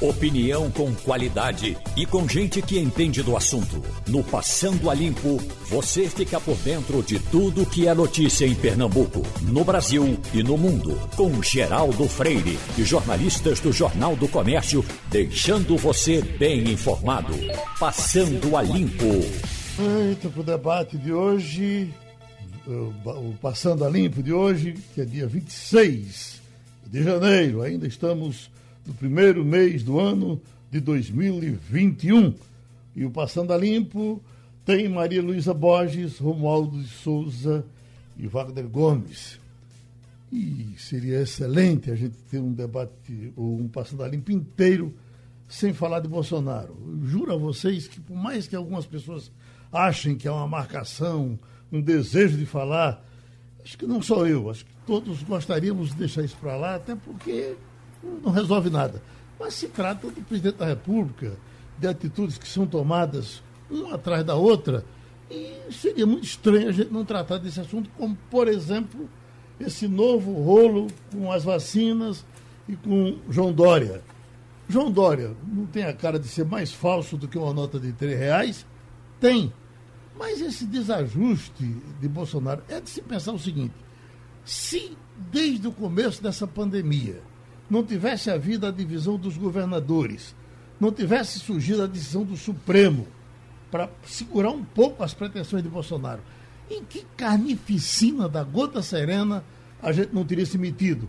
Opinião com qualidade e com gente que entende do assunto. No Passando a Limpo, você fica por dentro de tudo que é notícia em Pernambuco, no Brasil e no mundo. Com Geraldo Freire e jornalistas do Jornal do Comércio, deixando você bem informado. Passando a Limpo. Feito para o debate de hoje, o Passando a Limpo de hoje, que é dia 26 de janeiro. Ainda estamos no primeiro mês do ano de 2021. E o Passando a Limpo tem Maria Luísa Borges, Romualdo de Souza e Wagner Gomes. E seria excelente a gente ter um debate ou um Passando a Limpo inteiro sem falar de Bolsonaro. Eu juro a vocês que, por mais que algumas pessoas achem que é uma marcação, um desejo de falar, acho que não sou eu, acho que todos gostaríamos de deixar isso para lá, até porque não resolve nada. Mas se trata do presidente da República, de atitudes que são tomadas uma atrás da outra, e seria muito estranho a gente não tratar desse assunto, como, por exemplo, esse novo rolo com as vacinas e com João Dória. João Dória não tem a cara de ser mais falso do que uma nota de três reais? Tem. Mas esse desajuste de Bolsonaro é de se pensar o seguinte: se desde o começo dessa pandemia não tivesse havido a divisão dos governadores, não tivesse surgido a decisão do Supremo para segurar um pouco as pretensões de Bolsonaro, em que carnificina da gota serena a gente não teria se metido?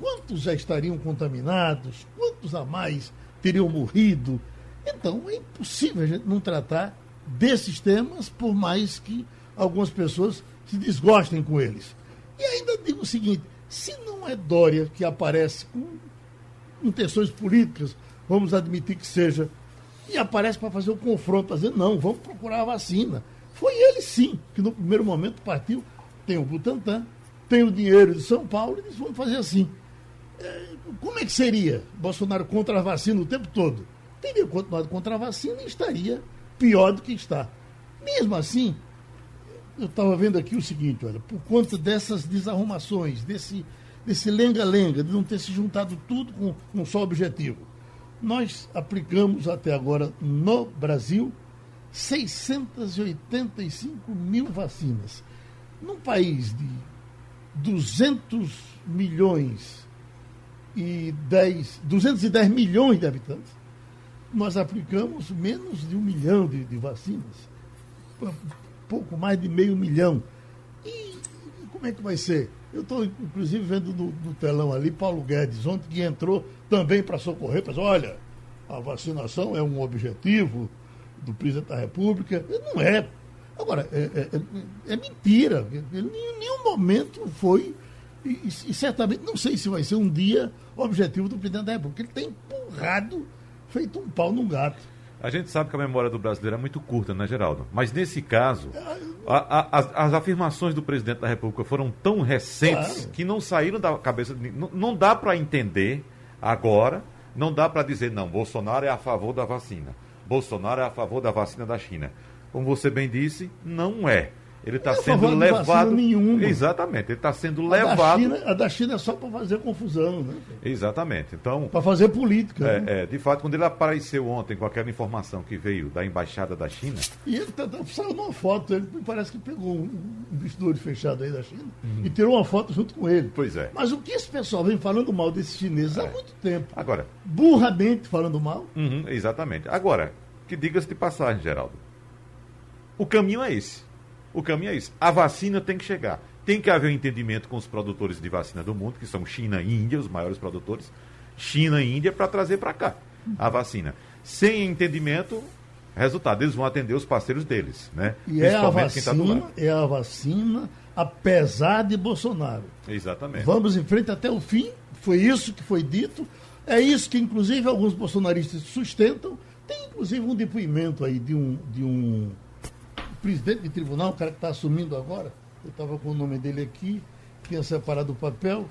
Quantos já estariam contaminados? Quantos a mais teriam morrido? Então é impossível a gente não tratar desses temas, por mais que algumas pessoas se desgostem com eles. E ainda digo o seguinte: se não é Dória que aparece com intenções políticas, vamos admitir que seja, e aparece para fazer o confronto, para dizer, não, vamos procurar a vacina. Foi ele sim, que no primeiro momento partiu, tem o Butantan, tem o dinheiro de São Paulo, e disse, vamos fazer assim. É, como é que seria Bolsonaro contra a vacina o tempo todo? Teria continuado contra a vacina e estaria pior do que está. Mesmo assim, eu estava vendo aqui o seguinte, olha, por conta dessas desarrumações, desse desse lenga-lenga, de não ter se juntado tudo com um só objetivo. Nós aplicamos até agora no Brasil 685 mil vacinas. Num país de 200 milhões e 10, 210 milhões de habitantes, nós aplicamos menos de um milhão de, de vacinas, pouco mais de meio milhão. E, e como é que vai ser? Eu estou, inclusive, vendo no, no, telão ali Paulo Guedes, ontem que entrou também para socorrer, para olha, a vacinação é um objetivo do presidente da República. Não é. Agora, é, é, é, é mentira. Em nenhum momento foi, e, e, certamente, não sei se vai ser um dia objetivo do presidente da República. Ele tem empurrado, feito um pau no gato. A gente sabe que a memória do brasileiro é muito curta, né, Geraldo? Mas nesse caso, a, a, as, as, afirmações do presidente da República foram tão recentes claro. que não saíram da cabeça. Não, não dá para entender agora, não dá para dizer, não, Bolsonaro é a favor da vacina. Bolsonaro é a favor da vacina da China. Como você bem disse, não é. Ele está sendo levado. Nenhuma. Exatamente, ele está sendo a levado. Da China, a da China é só para fazer confusão, né? Exatamente. Então. Para fazer política. É, né? é, de fato, quando ele apareceu ontem com aquela informação que veio da embaixada da China. E ele tá, tá, saiu numa foto, ele parece que pegou um, um fechado aí da China uhum. e tirou uma foto junto com ele. Pois é. Mas o que esse pessoal vem falando mal desses chineses é. há muito tempo. Agora. Burramente falando mal. Uhum, exatamente. Agora, que diga-se de passagem, Geraldo. O caminho é esse o caminho é isso. A vacina tem que chegar. Tem que haver um entendimento com os produtores de vacina do mundo, que são China e Índia, os maiores produtores. China e Índia, para trazer para cá a vacina. Sem entendimento, resultado, eles vão atender os parceiros deles, né? E é a tá vacina, tá é a vacina, apesar de Bolsonaro. Exatamente. Vamos em frente até o fim, foi isso que foi dito, é isso que inclusive alguns bolsonaristas sustentam. Tem inclusive um depoimento aí de um, de um presidente de tribunal, o cara que está assumindo agora, eu estava com o nome dele aqui, tinha separado o papel,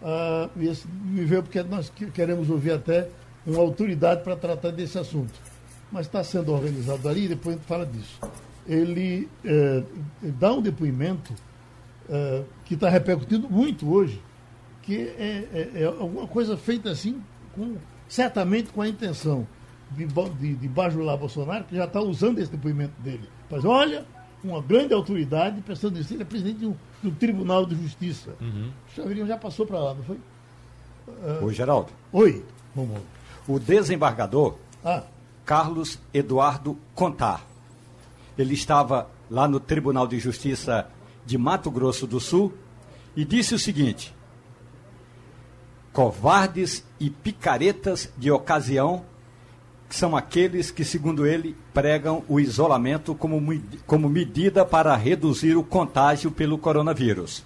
uh, e esse me veio porque nós queremos ouvir até uma autoridade para tratar desse assunto. Mas está sendo organizado ali, depois a gente fala disso. Ele eh, dá um depoimento eh, que está repercutindo muito hoje, que é, é, é, alguma coisa feita assim com certamente com a intenção de, de, de bajular Bolsonaro, que já está usando esse depoimento dele. Mas olha, uma grande autoridade, pensando nisso, ele é presidente do, do Tribunal de Justiça. Uhum. O Chaveirinho já passou para lá, não foi? Uh, Oi, Geraldo. Oi, vamos. O desembargador ah. Carlos Eduardo Contar. Ele estava lá no Tribunal de Justiça de Mato Grosso do Sul e disse o seguinte: covardes e picaretas de ocasião são aqueles que, segundo ele, pregam o isolamento como, como medida para reduzir o contágio pelo coronavírus.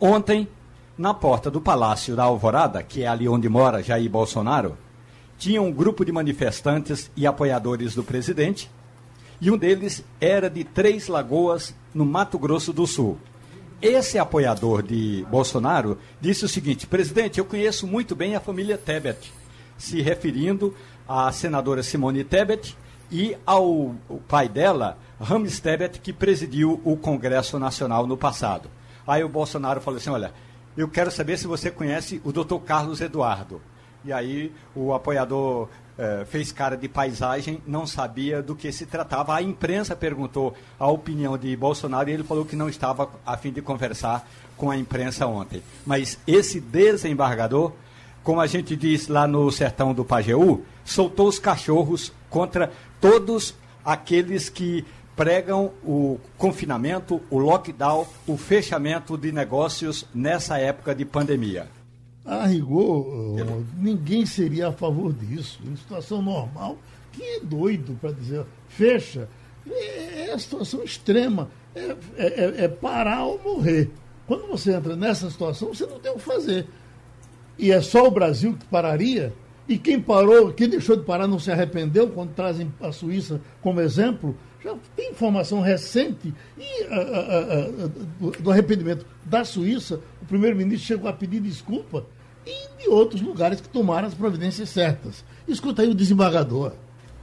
Ontem, na porta do Palácio da Alvorada, que é ali onde mora Jair Bolsonaro, tinha um grupo de manifestantes e apoiadores do presidente, e um deles era de Três Lagoas, no Mato Grosso do Sul. Esse apoiador de Bolsonaro disse o seguinte: presidente, eu conheço muito bem a família Tebet, se referindo à senadora Simone Tebet e ao pai dela, Rames Tebet, que presidiu o Congresso Nacional no passado. Aí o Bolsonaro falou assim: olha, eu quero saber se você conhece o doutor Carlos Eduardo. E aí o apoiador eh, fez cara de paisagem, não sabia do que se tratava. A imprensa perguntou a opinião de Bolsonaro e ele falou que não estava a fim de conversar com a imprensa ontem. Mas esse desembargador, como a gente diz lá no sertão do Pajeú, soltou os cachorros contra todos aqueles que pregam o confinamento, o lockdown, o fechamento de negócios nessa época de pandemia. A rigor, ninguém seria a favor disso. Em situação normal, quem é doido para dizer fecha? É, é situação extrema. É, é, é, é, parar ou morrer. Quando você entra nessa situação, você não tem o que fazer. E é só o Brasil que pararia. E quem parou, quem deixou de parar não se arrependeu quando trazem a Suíça como exemplo. Já tem informação recente e, a, a, a, do, arrependimento da Suíça. O primeiro-ministro chegou a pedir desculpa e de outros lugares que tomaram as providências certas. Escuta aí o desembargador.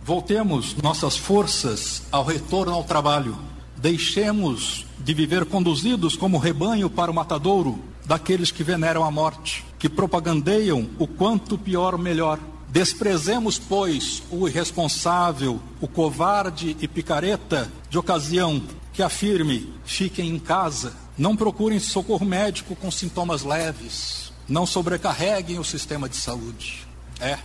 Voltemos nossas forças ao retorno ao trabalho. Deixemos de viver conduzidos como rebanho para o matadouro daqueles que veneram a morte, que propagandeiam o quanto pior melhor. Desprezemos, pois, o irresponsável, o covarde e picareta de ocasião que afirme: fiquem em casa, não procurem socorro médico com sintomas leves, não sobrecarreguem o sistema de saúde. É,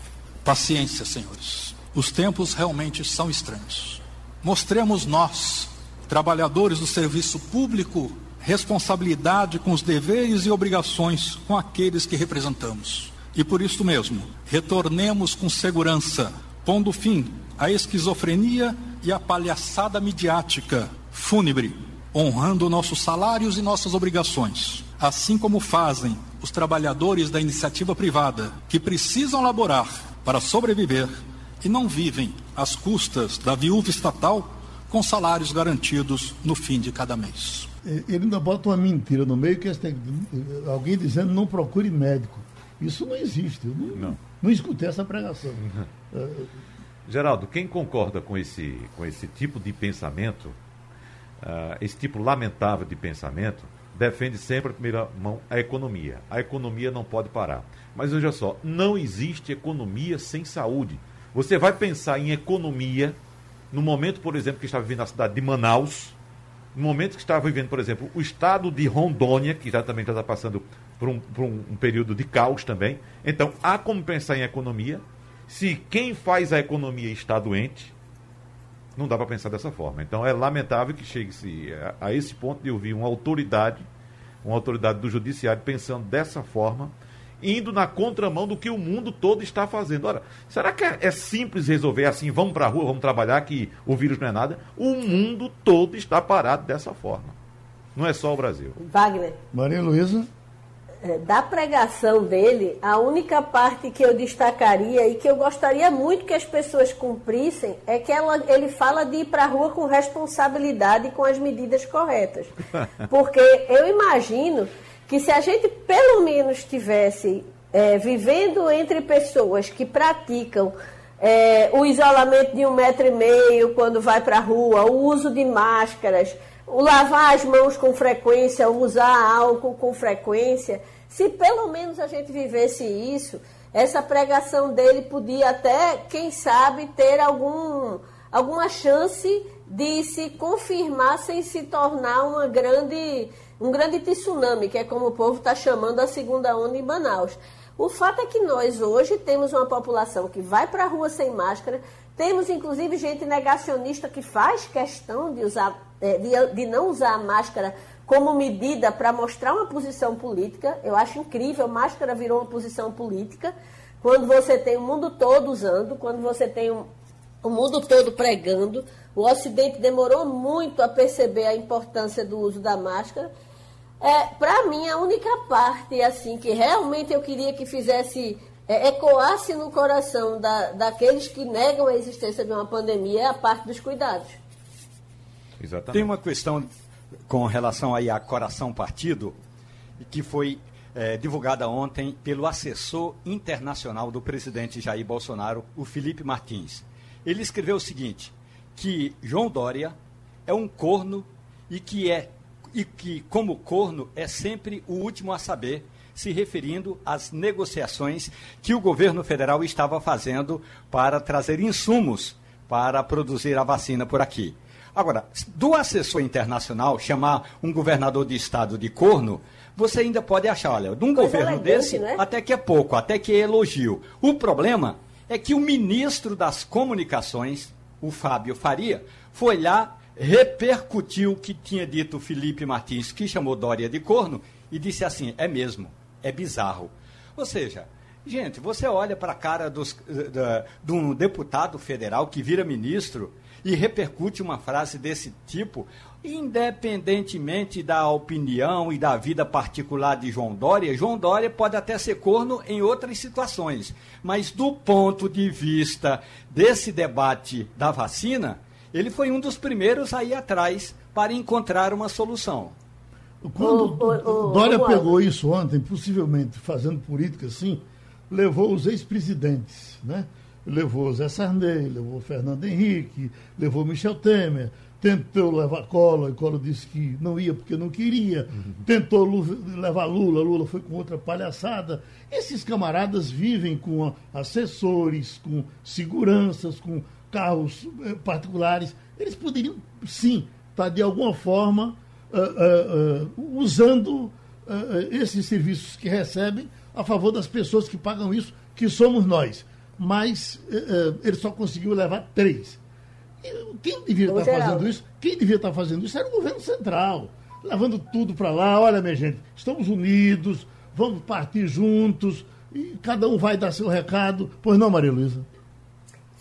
paciência, senhores. Os tempos realmente são estranhos. Mostremos nós, trabalhadores do serviço público, responsabilidade com os deveres e obrigações com aqueles que representamos. E por isso mesmo, retornemos com segurança, pondo fim à esquizofrenia e à palhaçada midiática fúnebre, honrando nossos salários e nossas obrigações, assim como fazem os trabalhadores da iniciativa privada que precisam laborar para sobreviver e não vivem às custas da viúva estatal com salários garantidos no fim de cada mês. Ele ainda bota uma mentira no meio que tem, alguém dizendo não procure médico. Isso não existe. Eu não, não. não escutei essa pregação. Geraldo, quem concorda com esse, com esse tipo de pensamento, uh, esse tipo lamentável de pensamento, defende sempre, a primeira mão, a economia. A economia não pode parar. Mas veja só, não existe economia sem saúde. Você vai pensar em economia no momento, por exemplo, que está vivendo a cidade de Manaus, no momento que está vivendo, por exemplo, o estado de Rondônia, que já também está passando por, um, por um, um período de caos também. Então, há como pensar em economia. Se quem faz a economia está doente, não dá para pensar dessa forma. Então é lamentável que chegue-se a, a, esse ponto de ouvir uma autoridade, uma autoridade do judiciário pensando dessa forma, indo na contramão do que o mundo todo está fazendo. Ora, será que é, é simples resolver assim, vamos para a rua, vamos trabalhar, que o vírus não é nada? O mundo todo está parado dessa forma. Não é só o Brasil. Wagner. Maria Luísa. É, da pregação dele, a única parte que eu destacaria e que eu gostaria muito que as pessoas cumprissem é que ela, ele fala de ir para a rua com responsabilidade e com as medidas corretas. Porque eu imagino que se a gente pelo menos tivesse é, vivendo entre pessoas que praticam é, o isolamento de um metro e meio quando vai para a rua, o uso de máscaras, o lavar as mãos com frequência, usar álcool com frequência, se pelo menos a gente vivesse isso, essa pregação dele podia até, quem sabe, ter algum, alguma chance de se confirmar sem se tornar uma grande, um grande tsunami, que é como o povo está chamando a segunda onda em Manaus. O fato é que nós hoje temos uma população que vai para a rua sem máscara, temos inclusive gente negacionista que faz questão de, usar, é, de, de não usar a máscara como medida para mostrar uma posição política. Eu acho incrível, máscara virou uma posição política. Quando você tem o mundo todo usando, quando você tem um, o mundo todo pregando, o Ocidente demorou muito a perceber a importância do uso da máscara. É, para mim, a única parte assim que realmente eu queria que fizesse é, ecoasse no coração da, daqueles que negam a existência de uma pandemia é a parte dos cuidados. Exatamente. Tem uma questão com relação aí a Coração Partido, que foi é, divulgada ontem pelo assessor internacional do presidente Jair Bolsonaro, o Felipe Martins. Ele escreveu o seguinte: que João Dória é um corno e que é e que como corno é sempre o último a saber, se referindo às negociações que o governo federal estava fazendo para trazer insumos para produzir a vacina por aqui. Agora, do assessor internacional chamar um governador de estado de corno, você ainda pode achar, olha, de um Coisa governo desse, né? até que é pouco, até que é elogio. O problema é que o ministro das comunicações, o Fábio Faria, foi lá, repercutiu o que tinha dito Felipe Martins, que chamou Dória de corno, e disse assim: é mesmo, é bizarro. Ou seja, gente, você olha para a cara dos, eh, de um deputado federal que vira ministro e repercute uma frase desse tipo, independentemente da opinião e da vida particular de João Dória, João Dória pode até ser corno em outras situações, mas do ponto de vista desse debate da vacina, ele foi um dos primeiros a ir atrás para encontrar uma solução. Quando o, o, Dória pegou isso ontem, possivelmente fazendo política assim, levou os ex-presidentes, né? levou Zé Sarney, levou Fernando Henrique, levou Michel Temer, tentou levar Collor, e Collor disse que não ia porque não queria, uhum. tentou levar Lula, Lula foi com outra palhaçada. Esses camaradas vivem com assessores, com seguranças, com carros eh, particulares. Eles poderiam, sim, estar tá, de alguma forma uh, uh, uh, usando esses serviços que recebem a favor das pessoas que pagam isso, que somos nós mas ele só conseguiu levar três. Quem devia estar tá fazendo isso? Quem devia estar tá fazendo isso era o governo central, levando tudo para lá. Olha, minha gente, estamos unidos, vamos partir juntos e cada um vai dar seu recado. Pois não, Maria Luísa?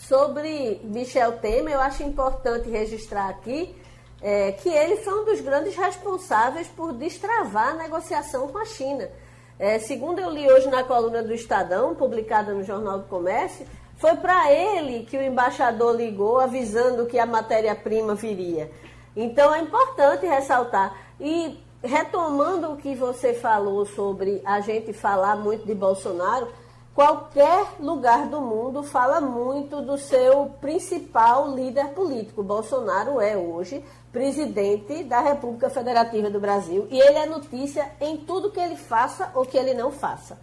Sobre Michel Temer, eu acho importante registrar aqui é, que ele foi um dos grandes responsáveis por destravar a negociação com a China. É, segundo eu li hoje na coluna do Estadão, publicada no Jornal do Comércio, foi para ele que o embaixador ligou avisando que a matéria-prima viria. Então é importante ressaltar. E retomando o que você falou sobre a gente falar muito de Bolsonaro, qualquer lugar do mundo fala muito do seu principal líder político. Bolsonaro é hoje presidente da República Federativa do Brasil e ele é notícia em tudo que ele faça ou que ele não faça.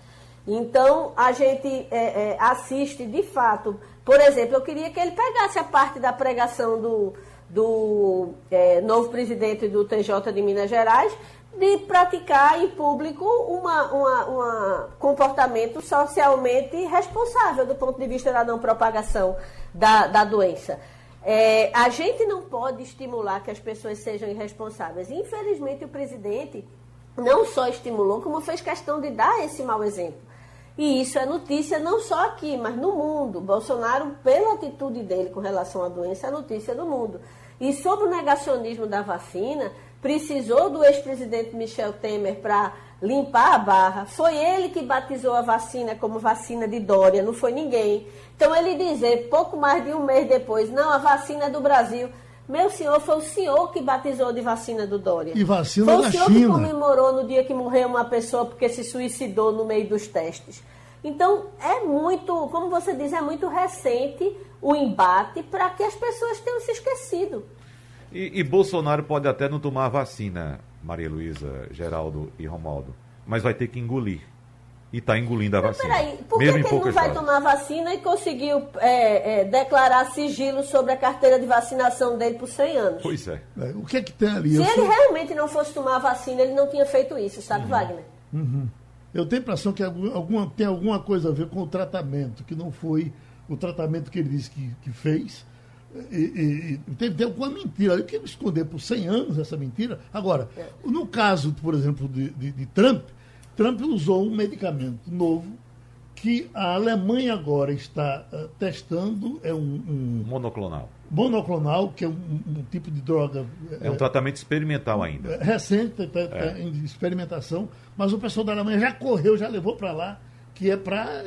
Então, a gente é, é, assiste de fato. Por exemplo, eu queria que ele pegasse a parte da pregação do, do é, novo presidente do TJ de Minas Gerais de praticar em público um comportamento socialmente responsável do ponto de vista da não propagação da, da doença. É, a gente não pode estimular que as pessoas sejam irresponsáveis. Infelizmente, o presidente não só estimulou, como fez questão de dar esse mau exemplo. E isso é notícia não só aqui, mas no mundo. Bolsonaro, pela atitude dele com relação à doença, é notícia do mundo. E sobre o negacionismo da vacina, precisou do ex-presidente Michel Temer para limpar a barra. Foi ele que batizou a vacina como vacina de Dória, não foi ninguém. Então ele dizer, pouco mais de um mês depois, não, a vacina é do Brasil. Meu senhor, foi o senhor que batizou de vacina do Dória. E vacina foi da China. Foi o senhor que comemorou no dia que morreu uma pessoa porque se suicidou no meio dos testes. Então, é muito, como você diz, é muito recente o embate para que as pessoas tenham se esquecido. E, e Bolsonaro pode até não tomar vacina, Maria Luísa, Geraldo e Romaldo, mas vai ter que engolir. e está engolindo a Mas vacina. peraí, por que, que ele não vai doses. tomar vacina e conseguiu é, é, declarar sigilo sobre a carteira de vacinação dele por 100 anos? Pois é. É, o que é que tem ali? Se Eu, ele sou- realmente não fosse tomar a vacina, ele não tinha feito isso, Uhum. sabe, Wagner? eu tenho a impressão que algum- alguma, tem alguma coisa a ver com o tratamento, que não foi o tratamento que ele disse que, que fez. E, e- e teve, tem alguma mentira. Eu quero esconder por 100 anos essa mentira. Agora, no caso, por exemplo, de, de- de Trump, Trump usou um medicamento novo que a Alemanha agora está eh, testando. É um, um Monoclonal. monoclonal, que é um, um tipo de droga É um tratamento experimental ainda. recente, está em experimentação, mas o pessoal da Alemanha já correu, já levou para lá, que é para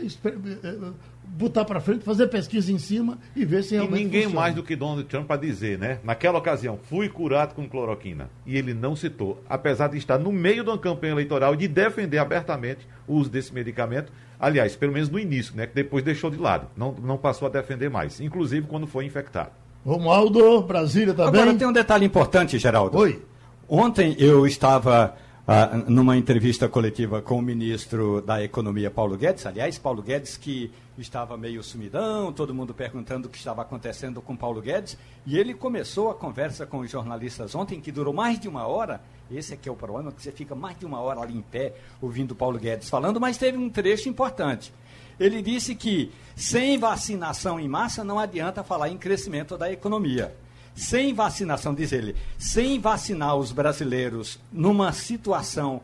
botar para frente, fazer pesquisa em cima e ver se E realmente ninguém funciona. mais do que Donald Trump para dizer, né? Naquela ocasião, fui curado com cloroquina. E ele não citou, apesar de estar no meio de uma campanha eleitoral e de defender abertamente o uso desse medicamento. Aliás, pelo menos no início, né? Que depois deixou de lado. Não, não passou a defender mais, inclusive quando foi infectado. Romualdo, Brasília também. Agora tem um detalhe importante, Geraldo. Oi. Ontem eu estava ah, numa entrevista coletiva com o ministro da Economia, Paulo Guedes. Aliás, Paulo Guedes que estava meio sumidão, todo mundo perguntando o que estava acontecendo com Paulo Guedes. E ele começou a conversa com os jornalistas ontem, que durou mais de uma hora. Esse aqui é o problema, que você fica mais de uma hora ali em pé ouvindo Paulo Guedes falando, mas teve um trecho importante. Ele disse que sem vacinação em massa não adianta falar em crescimento da economia. Sem vacinação, diz ele, sem vacinar os brasileiros numa situação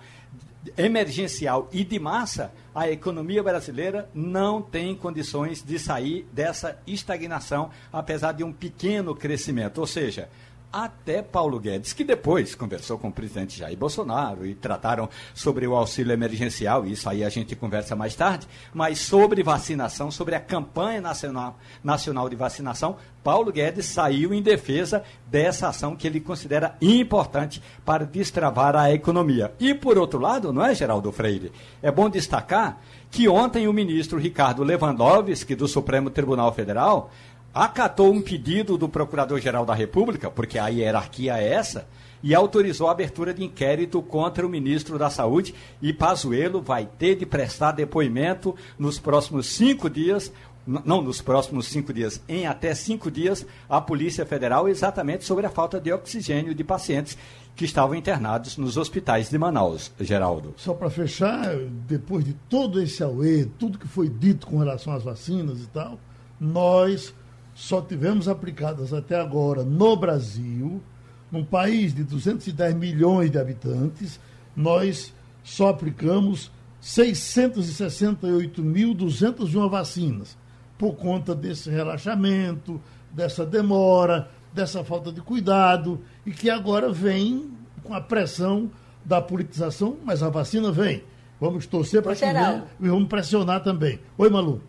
emergencial e de massa, a economia brasileira não tem condições de sair dessa estagnação, apesar de um pequeno crescimento. Ou seja, até Paulo Guedes, que depois conversou com o presidente Jair Bolsonaro e trataram sobre o auxílio emergencial, isso aí a gente conversa mais tarde, mas sobre vacinação, sobre a campanha nacional, nacional de vacinação, Paulo Guedes saiu em defesa dessa ação que ele considera importante para destravar a economia. E por outro lado, não é, Geraldo Freire? É bom destacar que ontem o ministro Ricardo Lewandowski, do Supremo Tribunal Federal, acatou um pedido do Procurador-Geral da República, porque a hierarquia é essa, e autorizou a abertura de inquérito contra o ministro da Saúde. E Pazuello vai ter de prestar depoimento nos próximos cinco dias, não nos próximos cinco dias, em até cinco dias, à Polícia Federal, exatamente sobre a falta de oxigênio de pacientes que estavam internados nos hospitais de Manaus, Geraldo. Só para fechar, depois de todo esse auê, tudo que foi dito com relação às vacinas e tal, nós só tivemos aplicadas até agora no Brasil, num país de 210 milhões de habitantes, nós só aplicamos 668.201 vacinas, por conta desse relaxamento, dessa demora, dessa falta de cuidado, e que agora vem com a pressão da politização, mas a vacina vem. Vamos torcer para que venha e vamos pressionar também. Oi, Malu.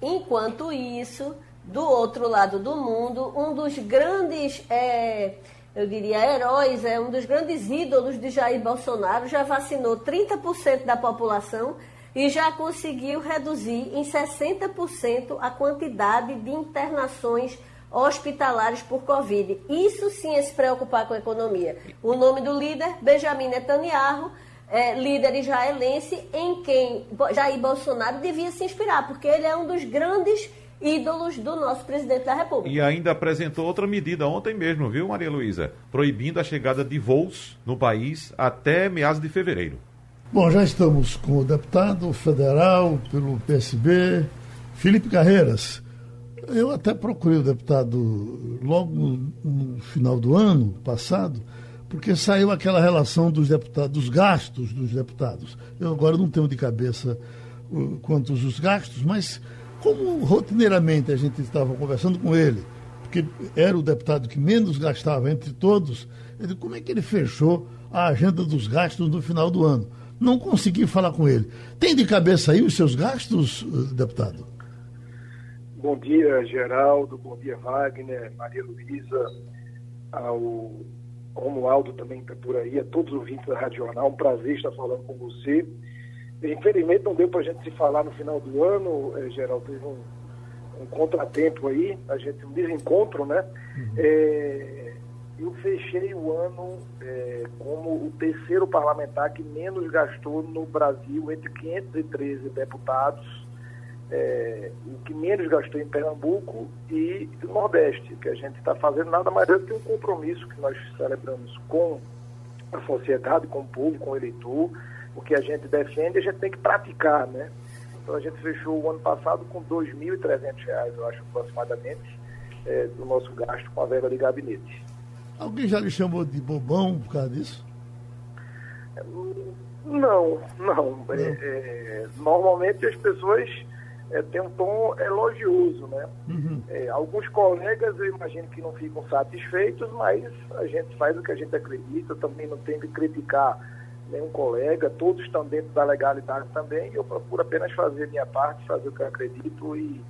Enquanto isso, do outro lado do mundo, um dos grandes, é, eu diria, heróis, é um dos grandes ídolos de Jair Bolsonaro, já vacinou 30% da população e já conseguiu reduzir em 60% a quantidade de internações hospitalares por Covid. Isso sim é se preocupar com a economia. O nome do líder, Benjamin Netanyahu, é, líder israelense em quem Jair Bolsonaro devia se inspirar, porque ele é um dos grandes ídolos do nosso presidente da República. E ainda apresentou outra medida ontem mesmo, viu, Maria Luísa? Proibindo a chegada de voos no país até meados de fevereiro. Bom, já estamos com o deputado federal pelo PSB, Felipe Carreiras. Eu até procurei o deputado logo no, final do ano passado, porque saiu aquela relação dos deputados, dos gastos dos deputados. Eu agora não tenho de cabeça uh, quantos os gastos, mas como rotineiramente a gente estava conversando com ele, porque era o deputado que menos gastava entre todos, digo, como é que ele fechou a agenda dos gastos no final do ano? Não consegui falar com ele. Tem de cabeça aí os seus gastos, uh, deputado? Bom dia, Geraldo. Bom dia, Wagner, Maria Luísa, ao Romualdo também está por aí, a todos os ouvintes da Rádio Jornal. Um prazer estar falando com você. Infelizmente não deu para a gente se falar no final do ano, eh, Geraldo. Teve um, um contratempo aí, a gente um desencontro, né? Eh, eu fechei o ano é, como o terceiro parlamentar que menos gastou no Brasil, entre 513 deputados, é, o que menos gastou em Pernambuco e no Nordeste, que a gente está fazendo nada mais do que um compromisso que nós celebramos com a sociedade, com o povo, com o eleitor, o que a gente defende, a gente tem que praticar, né? Então a gente fechou o ano passado com R$ 2.300, eu acho, aproximadamente, é, do nosso gasto com a verba de gabinete. Alguém já lhe chamou de bobão por causa disso? Não, não. É, é, normalmente as pessoas é, têm um tom elogioso, né? Uhum. É, alguns colegas eu imagino que não ficam satisfeitos, mas a gente faz o que a gente acredita, também não tem que criticar nenhum colega, todos estão dentro da legalidade também, e eu procuro apenas fazer minha parte, fazer o que eu acredito e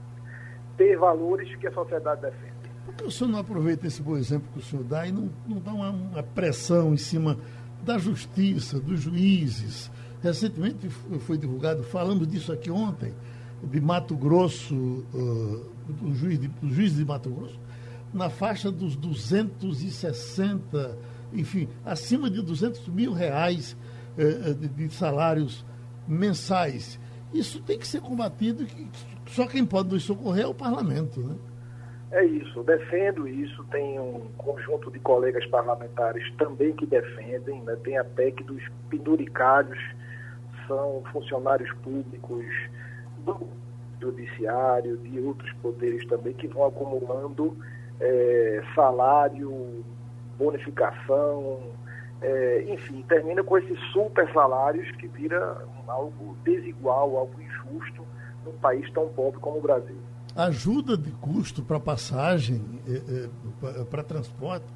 ter valores que a sociedade defende. Por que o senhor não aproveita esse bom exemplo que o senhor dá e não, não dá uma, uma pressão em cima da justiça, dos juízes? Recentemente foi divulgado, falando disso aqui ontem, de Mato Grosso, do, juiz de, do juiz de Mato Grosso, na faixa dos 260, enfim, acima de 200 mil reais de, de, salários mensais. Isso tem que ser combatido, só quem pode nos socorrer é o parlamento, né? É isso, defendo isso. Tem um conjunto de colegas parlamentares também que defendem. Né? Tem a PEC dos penduricários, são funcionários públicos do judiciário, de outros poderes também, que vão acumulando é, salário, bonificação, é, enfim, termina com esses super salários que vira algo desigual, algo injusto num país tão pobre como o Brasil ajuda de custo para passagem, é, é, para transporte.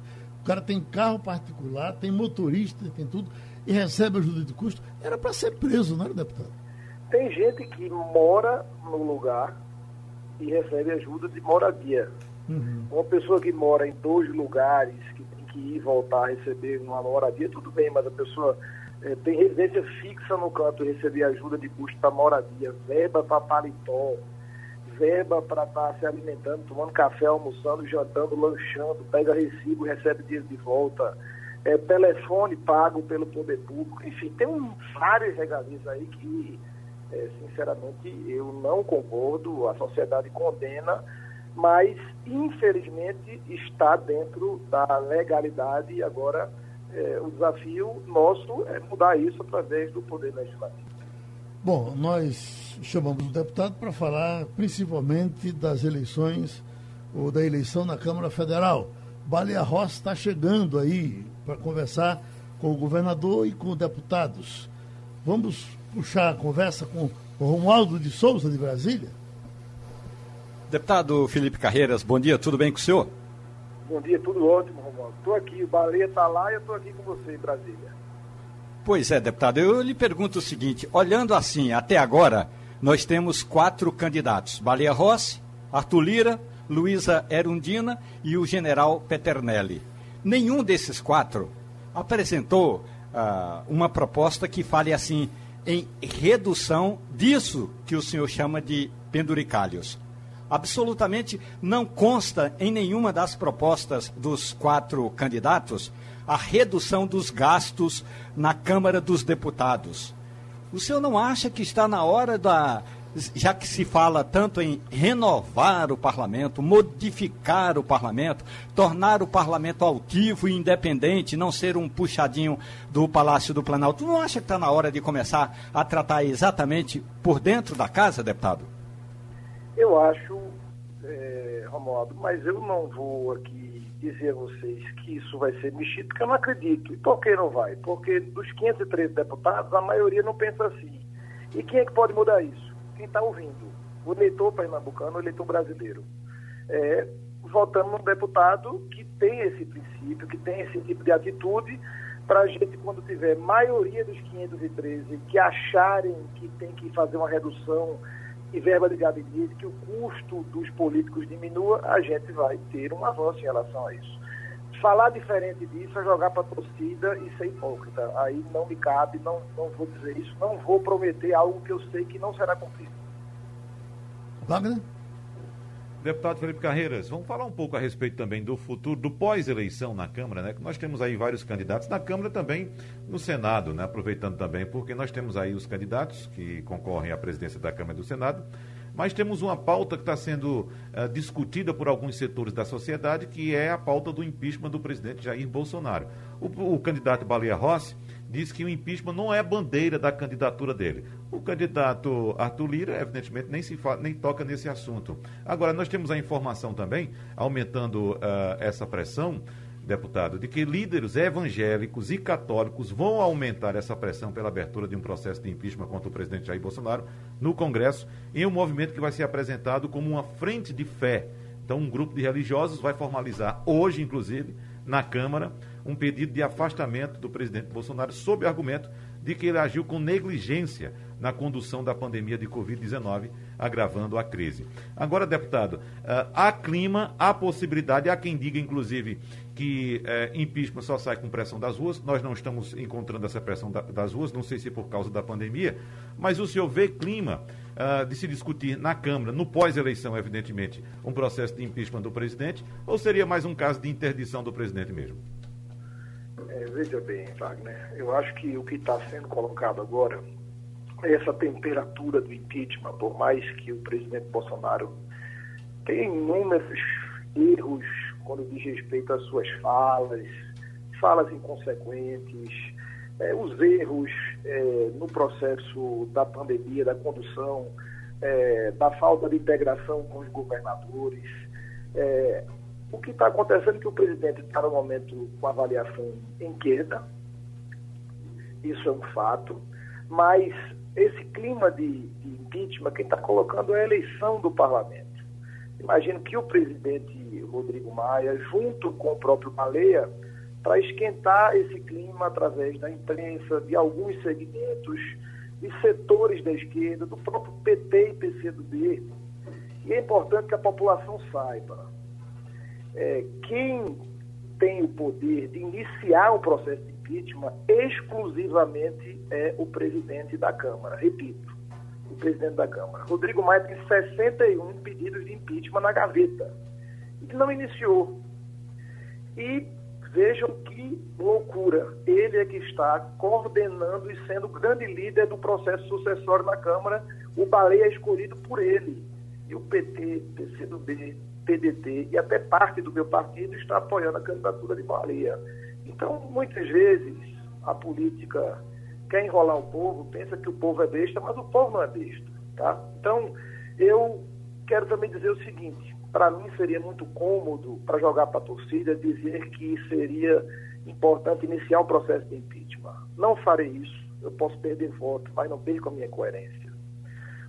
O cara tem carro particular, tem motorista, tem tudo, e recebe ajuda de custo. Era para ser preso, não era, deputado? Tem gente que mora no lugar e recebe ajuda de moradia. Uhum. Uma pessoa que mora em dois lugares, que que ir voltar a receber uma moradia, tudo bem, mas a pessoa é, tem residência fixa no canto e receber ajuda de custo para moradia, verba para paletó, verba para estar tá se alimentando, tomando café, almoçando, jantando, lanchando, pega recibo, recebe dias de volta, é, telefone pago pelo poder público, enfim, tem um, várias regalias aí que, é, sinceramente, eu não concordo, a sociedade condena, mas, infelizmente, está dentro da legalidade e agora é, o desafio nosso é mudar isso através do poder legislativo. Bom, nós chamamos o deputado para falar principalmente das eleições ou da eleição na Câmara Federal. Baleia Rossi está chegando aí para conversar com o governador e com deputados. Vamos puxar a conversa com o Romualdo de Souza, de Brasília? Deputado Felipe Carreiras, bom dia, tudo bem com o senhor? Bom dia, tudo ótimo, Romualdo. Estou aqui, o Baleia está lá e eu estou aqui com você em Brasília. Pois é, deputado, eu lhe pergunto o seguinte: olhando assim, até agora, nós temos quatro candidatos: Baleia Rossi, Arthur Lira, Luísa Erundina e o general Peternelli. Nenhum desses quatro apresentou uh, uma proposta que fale assim em redução disso que o senhor chama de penduricalhos. Absolutamente não consta em nenhuma das propostas dos quatro candidatos a redução dos gastos na Câmara dos Deputados. O senhor não acha que está na hora da. Já que se fala tanto em renovar o parlamento, modificar o parlamento, tornar o parlamento altivo e independente, não ser um puxadinho do Palácio do Planalto, não acha que está na hora de começar a tratar exatamente por dentro da casa, deputado? Eu acho, é, Romualdo, mas eu não vou aqui dizer a vocês que isso vai ser mexido, porque eu não acredito. E por que não vai? Porque dos 513 deputados, a maioria não pensa assim. E quem é que pode mudar isso? Quem está ouvindo? O eleitor pernambucano, o eleitor brasileiro. É, votando num deputado que tem esse princípio, que tem esse tipo de atitude, para a gente, quando tiver maioria dos 513 que acharem que tem que fazer uma redução e verba de gabinete, que o custo dos políticos diminua, a gente vai ter um avanço em relação a isso. Falar diferente disso é jogar para a torcida e ser hipócrita. Aí não me cabe, não, não vou dizer isso, não vou prometer algo que eu sei que não será cumprido. Wagner? Deputado Felipe Carreiras, vamos falar um pouco a respeito também do futuro, do pós-eleição na Câmara, né? Que nós temos aí vários candidatos na Câmara também no Senado, né? Aproveitando também, porque nós temos aí os candidatos que concorrem à presidência da Câmara e do Senado, mas temos uma pauta que está sendo uh, discutida por alguns setores da sociedade, que é a pauta do impeachment do presidente Jair Bolsonaro. O, o candidato Baleia Rossi diz que o impeachment não é bandeira da candidatura dele. O candidato Arthur Lira, evidentemente, nem, se fala, nem toca nesse assunto. Agora, nós temos a informação também, aumentando uh, essa pressão, deputado, de que líderes evangélicos e católicos vão aumentar essa pressão pela abertura de um processo de impeachment contra o presidente Jair Bolsonaro no Congresso, em um movimento que vai ser apresentado como uma frente de fé. Então, um grupo de religiosos vai formalizar hoje, inclusive, na Câmara, um pedido de afastamento do presidente Bolsonaro sob argumento de que ele agiu com negligência na condução da pandemia de Covid-19, agravando a crise. Agora, deputado, uh, há clima, há possibilidade, há quem diga, inclusive, que uh, impeachment só sai com pressão das ruas. Nós não estamos encontrando essa pressão da, das ruas, não sei se por causa da pandemia, mas o senhor vê clima uh, de se discutir na Câmara, no pós-eleição, evidentemente, um processo de impeachment do presidente, ou seria mais um caso de interdição do presidente mesmo? É, veja bem, Wagner, eu acho que o que está sendo colocado agora essa temperatura do impeachment, por mais que o presidente Bolsonaro tenha inúmeros erros quando diz respeito às suas falas, falas inconsequentes, é, os erros é, no processo da pandemia, da condução, é, da falta de integração com os governadores. O que está acontecendo é que o presidente está no momento com avaliação em queda, isso é um fato, mas esse clima de, de impeachment, quem está colocando é a eleição do parlamento. Imagino que o presidente Rodrigo Maia, junto com o próprio Baleia, para esquentar esse clima através da imprensa, de alguns segmentos, de setores da esquerda, do próprio PT e PCdoB. E é importante que a população saiba. É, quem tem o poder de iniciar um processo de impeachment exclusivamente é o presidente da Câmara. Repito, o presidente da Câmara. Rodrigo Maia tem 61 pedidos de impeachment na gaveta. E não iniciou. E vejam que loucura. Ele é que está coordenando e sendo o grande líder do processo sucessório na Câmara. O Baleia é escolhido por ele. E o PT, PCdoB, PDT e até parte do meu partido está apoiando a candidatura de Baleia. Então, muitas vezes, a política quer enrolar o povo, pensa que o povo é besta, mas o povo não é besta. Tá? Então, eu quero também dizer o seguinte: para mim seria muito cômodo para jogar para a torcida dizer que seria importante iniciar um processo de impeachment. Não farei isso. Eu posso perder voto, mas não perco a minha coerência.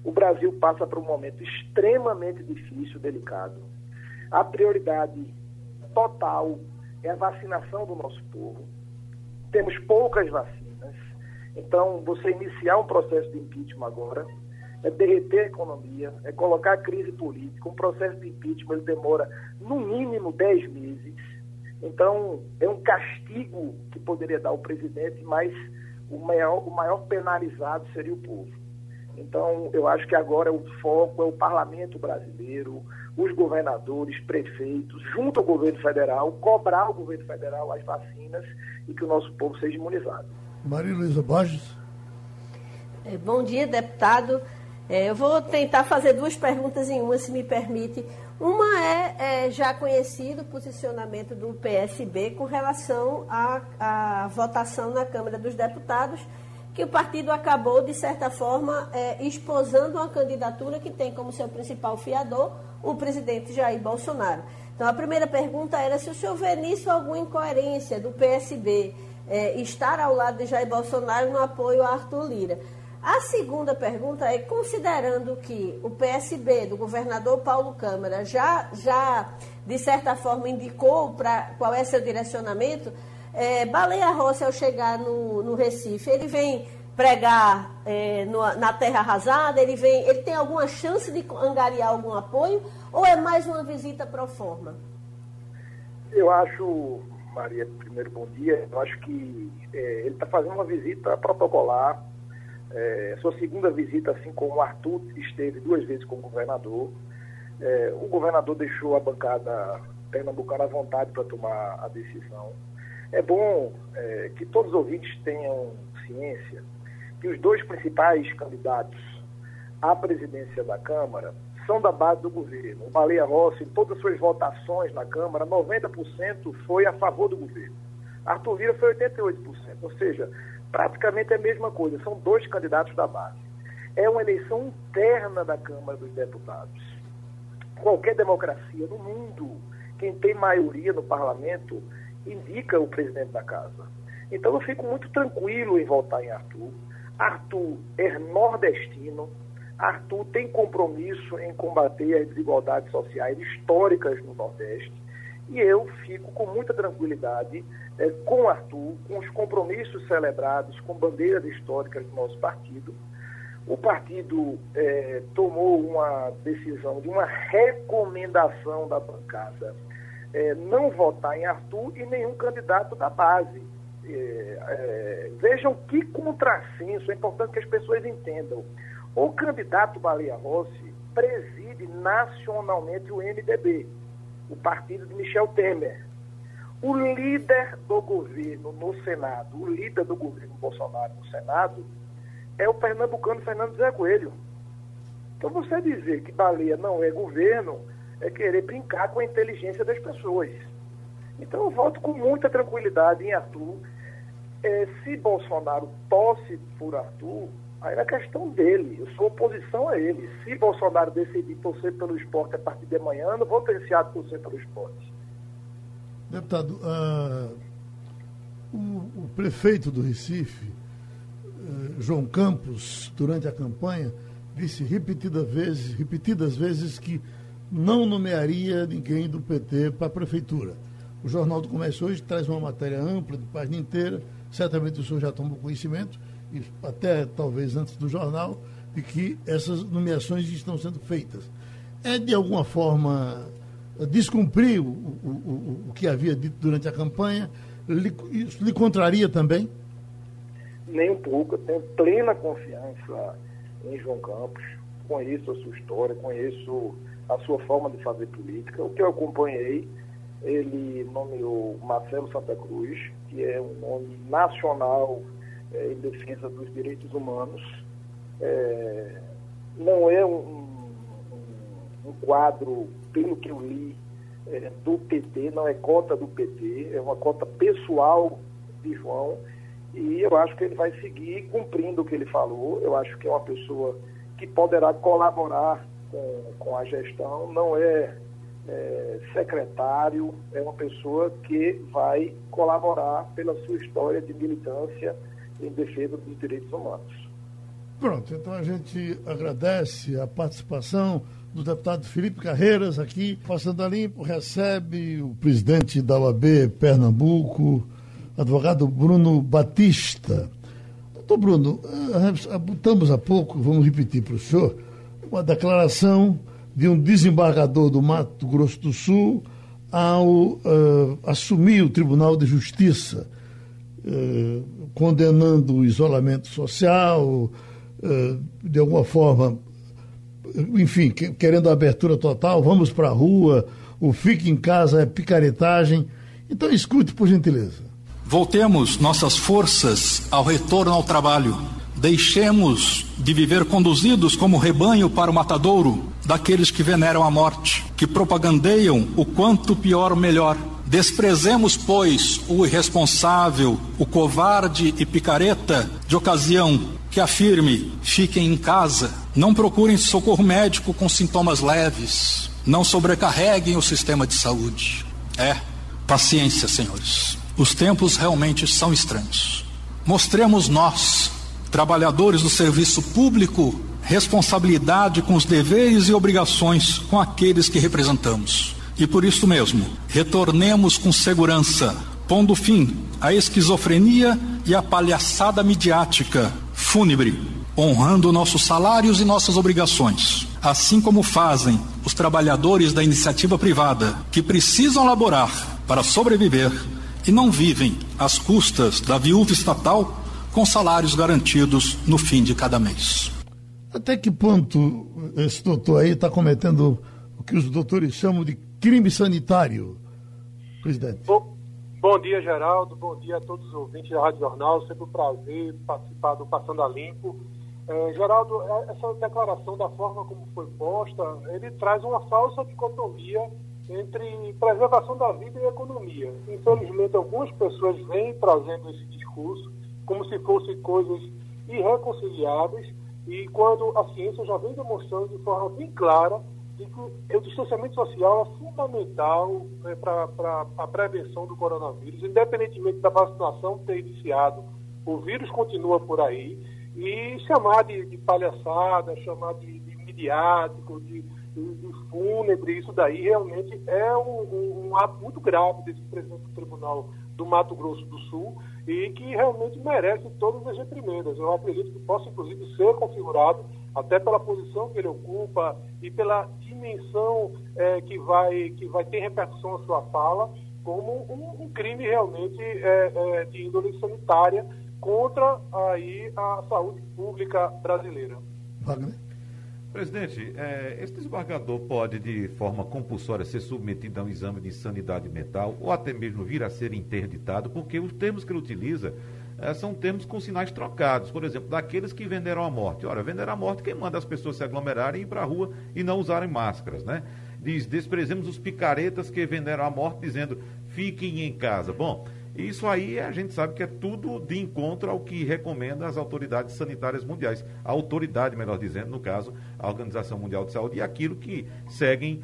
O Brasil passa por um momento extremamente difícil, delicado. A prioridade total é a vacinação do nosso povo. Temos poucas vacinas. Então, você iniciar um processo de impeachment agora é derreter a economia, é colocar a crise política. Um processo de impeachment ele demora, no mínimo, 10 meses. Então, é um castigo que poderia dar o presidente, mas o maior, o maior penalizado seria o povo. Então, eu acho que agora o foco é o parlamento brasileiro, os governadores, prefeitos, junto ao governo federal, cobrar o governo federal as vacinas e que o nosso povo seja imunizado. Maria Luísa Borges. É, bom dia, deputado. É, eu vou tentar fazer duas perguntas em uma, se me permite. Uma é, é já conhecido o posicionamento do PSB com relação à, à votação na Câmara dos Deputados que o partido acabou, de certa forma, é, esposando uma candidatura que tem como seu principal fiador o presidente Jair Bolsonaro. Então, a primeira pergunta era se o senhor vê nisso alguma incoerência do PSB é, estar ao lado de Jair Bolsonaro no apoio a Arthur Lira. A segunda pergunta é, considerando que o PSB do governador Paulo Câmara já, já de certa forma, indicou para qual é seu direcionamento, é, Baleia Rossi, ao chegar no, no Recife, ele vem pregar é, no, na terra arrasada, ele, vem, ele tem alguma chance de angariar algum apoio ou é mais uma visita pro forma? Eu acho, Maria, primeiro bom dia, eu acho que é, ele está fazendo uma visita protocolar, é, sua segunda visita, assim como o Arthur esteve duas vezes como governador, É, o governador deixou a bancada pernambucana à vontade para tomar a decisão. É bom é, que todos os ouvintes tenham ciência que os dois principais candidatos à presidência da Câmara são da base do governo. O Baleia Rossi, em todas as suas votações na Câmara, 90% foi a favor do governo. Arthur Lira foi 88%, ou seja, praticamente é a mesma coisa, são dois candidatos da base. É uma eleição interna da Câmara dos Deputados. Qualquer democracia no mundo, quem tem maioria no parlamento, indica o presidente da casa. Então eu fico muito tranquilo em votar em Arthur. Arthur é nordestino, Arthur tem compromisso em combater as desigualdades sociais históricas no Nordeste. E eu fico com muita tranquilidade é, com Arthur, com os compromissos celebrados, com bandeiras históricas do nosso partido. O partido é, tomou uma decisão de uma recomendação da bancada é, não votar em Arthur e nenhum candidato da base. É, é, vejam que contrassenso, é importante que as pessoas entendam. O candidato Baleia Rossi preside nacionalmente o MDB, o partido de Michel Temer. O líder do governo no Senado, o líder do governo Bolsonaro no Senado, é o pernambucano Fernando Zé Coelho. Então você dizer que Baleia não é governo é querer brincar com a inteligência das pessoas. Então eu voto com muita tranquilidade em Arthur. É, se Bolsonaro tosse por Arthur, aí é questão dele. Eu sou oposição a ele. Se Bolsonaro decidir torcer pelo esporte a partir de amanhã, não vou ter a torcer pelo esporte. Deputado, uh, o, o, prefeito do Recife, uh, João Campos, durante a campanha, disse repetidas vezes, repetidas vezes que não nomearia ninguém do PT para a prefeitura. O Jornal do Comércio hoje traz uma matéria ampla, de página inteira, certamente o senhor já tomou conhecimento, até talvez antes do jornal, de que essas nomeações estão sendo feitas. É de alguma forma descumprir o, o, o, que havia dito durante a campanha? Isso lhe contraria também? Nem um pouco. Eu tenho plena confiança em João Campos. Conheço a sua história, conheço a sua forma de fazer política. O que eu acompanhei, ele nomeou Marcelo Santa Cruz, que é um nome nacional é, em defesa dos direitos humanos. É, não é um, um, um, quadro, pelo que eu li, é, do PT, não é cota do PT, é uma cota pessoal de João. E eu acho que ele vai seguir cumprindo o que ele falou. Eu acho que é uma pessoa que poderá colaborar com, com a gestão, não é, é, secretário, é uma pessoa que vai colaborar pela sua história de militância em defesa dos direitos humanos. Pronto, então a gente agradece a participação do deputado Felipe Carreiras aqui, passando a limpo, recebe o presidente da UAB Pernambuco, advogado Bruno Batista. Doutor Bruno, estamos há pouco, vamos repetir para o senhor, uma declaração de um desembargador do Mato Grosso do Sul ao uh, assumir o Tribunal de Justiça, uh, condenando o isolamento social, uh, de alguma forma, enfim, que, querendo a abertura total, vamos para a rua, o fique em casa é picaretagem. Então escute, por gentileza. Voltemos nossas forças ao retorno ao trabalho Deixemos de viver conduzidos como rebanho para o matadouro daqueles que veneram a morte, que propagandeiam o quanto pior melhor. Desprezemos, pois, o irresponsável, o covarde e picareta de ocasião que afirme: fiquem em casa, não procurem socorro médico com sintomas leves, não sobrecarreguem o sistema de saúde. É, paciência, senhores. Os tempos realmente são estranhos. Mostremos nós trabalhadores do serviço público, responsabilidade com os deveres e obrigações com aqueles que representamos. E por isso mesmo, retornemos com segurança, pondo fim à esquizofrenia e à palhaçada midiática fúnebre, honrando nossos salários e nossas obrigações, assim como fazem os trabalhadores da iniciativa privada, que precisam laborar para sobreviver e não vivem às custas da viúva estatal com salários garantidos no fim de cada mês. Até que ponto esse doutor aí está cometendo o que os doutores chamam de crime sanitário. Presidente. Bom, bom dia, Geraldo. Bom dia a todos os ouvintes da Rádio Jornal. Sempre um prazer participar do Passando a Limpo. É, Geraldo, é, essa declaração, da forma como foi posta, ele traz uma falsa dicotomia entre preservação da vida e economia. Infelizmente, algumas pessoas vêm trazendo esse discurso como se fossem coisas irreconciliáveis e quando a ciência já vem demonstrando de forma bem clara de que o distanciamento social é fundamental né, para a prevenção do coronavírus, independentemente da vacinação ter iniciado, o vírus continua por aí e chamar de, de palhaçada, chamar de, de midiático, de de fúnebre, isso daí realmente é um, um, um, ato muito grave desse presidente do Tribunal do Mato Grosso do Sul e que realmente merece todas as reprimendas. Eu acredito que possa, inclusive, ser configurado, até pela posição que ele ocupa e pela dimensão é, que, vai, que vai ter repercussão a sua fala, como um, um crime realmente é, é, de índole sanitária contra aí, a saúde pública brasileira. Wagner? Presidente, é, esse desembargador pode, de forma compulsória, ser submetido a um exame de insanidade mental ou até mesmo vir a ser interditado, porque os termos que ele utiliza é, são termos com sinais trocados. Por exemplo, daqueles que venderam a morte. Ora, vender a morte quem manda as pessoas se aglomerarem e ir para a rua e não usarem máscaras, né? Diz, desprezemos os picaretas que venderam a morte, dizendo, fiquem em casa. Bom, isso aí a gente sabe que é tudo de encontro ao que recomenda as autoridades sanitárias mundiais. A autoridade, melhor dizendo, no caso, a Organização Mundial de Saúde, e aquilo que seguem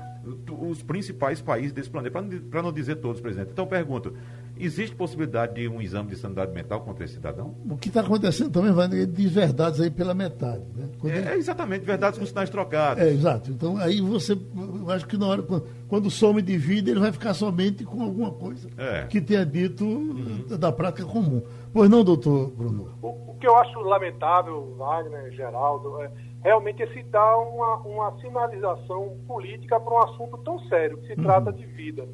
os principais países desse planeta, para não dizer todos, presidente. Então, pergunto: Existe possibilidade de um exame de sanidade mental contra esse cidadão? O que está acontecendo também, vai ele diz verdades aí pela metade. Né? É, ele... é, exatamente, verdades com sinais trocados. É, exato. Então aí você, eu acho que na hora, quando, quando some de vida, ele vai ficar somente com alguma coisa é. que tenha dito uhum. da prática comum. Pois não, doutor Bruno? O, o, que eu acho lamentável, Wagner, Geraldo, é realmente é citar uma, uma sinalização política para um assunto tão sério, que se uhum. trata de vida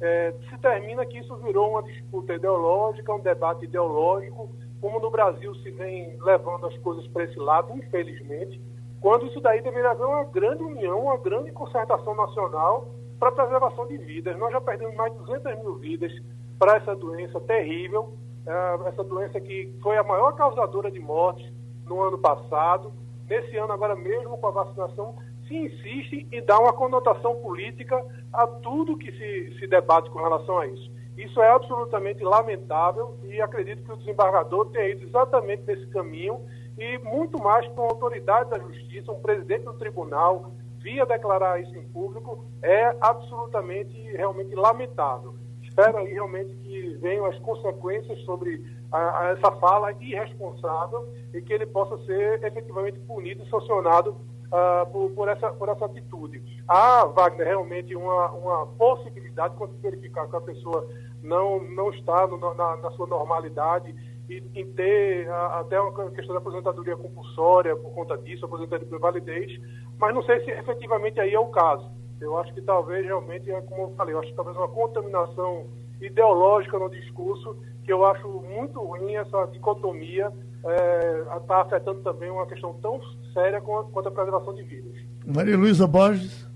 é, se termina que isso virou uma disputa ideológica, um debate ideológico, como no Brasil se vem levando as coisas para esse lado, infelizmente, quando isso daí deveria haver uma grande união, uma grande concertação nacional para a preservação de vidas. Nós já perdemos mais de 200 mil vidas para essa doença terrível, é, essa doença que foi a maior causadora de mortes no ano passado. Nesse ano, agora mesmo com a vacinação, se insiste em dar uma conotação política a tudo que se, se debate com relação a isso. Isso é absolutamente lamentável e acredito que o desembargador tenha ido exatamente nesse caminho e muito mais com a autoridade da justiça, um presidente do tribunal, via declarar isso em público, é absolutamente, realmente lamentável. Espero aí realmente que venham as consequências sobre a, a essa fala irresponsável e que ele possa ser efetivamente punido e sancionado uh, por, por, essa, por essa atitude. Há, Wagner, realmente uma, uma possibilidade, quando se verificar que a pessoa não, não está no, na, na, sua normalidade e em ter uh, até uma questão da aposentadoria compulsória por conta disso, aposentadoria por validez, mas não sei se efetivamente aí é o caso. Eu acho que talvez realmente, é como eu falei, eu acho que talvez uma contaminação ideológica no discurso, que eu acho muito ruim essa dicotomia está é, tá afetando também uma questão tão séria quanto a preservação de vidas. Maria Luísa Borges.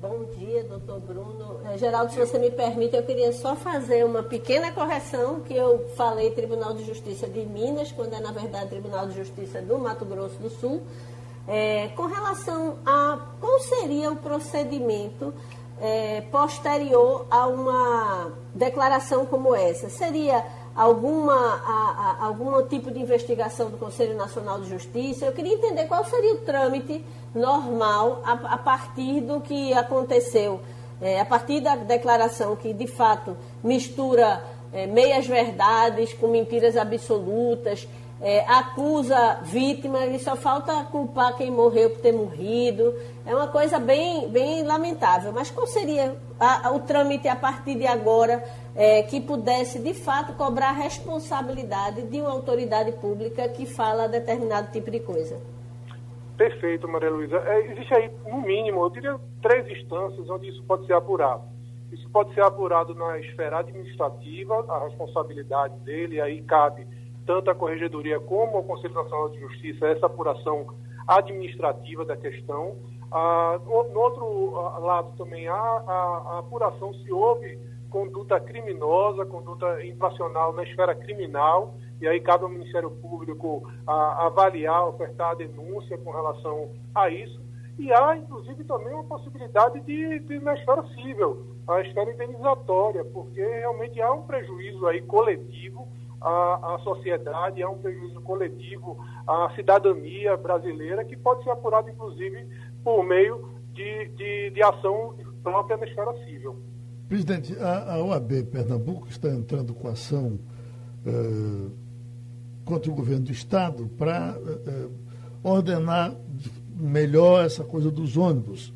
Bom dia, doutor Bruno. É, Geraldo, se você me permite, eu queria só fazer uma pequena correção, que eu falei Tribunal de Justiça de Minas, quando é, na verdade, Tribunal de Justiça do Mato Grosso do Sul. É, com relação a qual seria o procedimento é, posterior a uma declaração como essa? Seria alguma, a, a, algum tipo de investigação do Conselho Nacional de Justiça. Eu queria entender qual seria o trâmite normal a, a partir do que aconteceu, é, a partir da declaração que de fato mistura é, meias verdades com mentiras absolutas, é, acusa vítima e só falta culpar quem morreu por ter morrido. É uma coisa bem, bem lamentável. Mas qual seria a, a, o trâmite a partir de agora é, que pudesse, de fato, cobrar a responsabilidade de uma autoridade pública que fala determinado tipo de coisa? Perfeito, Maria Luísa. É, existe aí, no mínimo, eu diria três instâncias onde isso pode ser apurado. Isso pode ser apurado na esfera administrativa, a responsabilidade dele, aí cabe tanto a Corregedoria como ao Conselho Nacional de Justiça essa apuração administrativa da questão. Ah, no outro lado também há a, a apuração se houve conduta criminosa, conduta infracional na esfera criminal, e aí cabe ao Ministério Público a, avaliar, ofertar a denúncia com relação a isso. E há, inclusive, também uma possibilidade de, de na esfera civil, a esfera indenizatória, porque realmente há um prejuízo aí coletivo à, à sociedade, há um prejuízo coletivo à cidadania brasileira, que pode ser apurado, inclusive, por meio de, de, de ação própria na esfera civil. Presidente, a, a OAB Pernambuco está entrando com ação uh, contra o governo do Estado para uh, ordenar melhor essa coisa dos ônibus.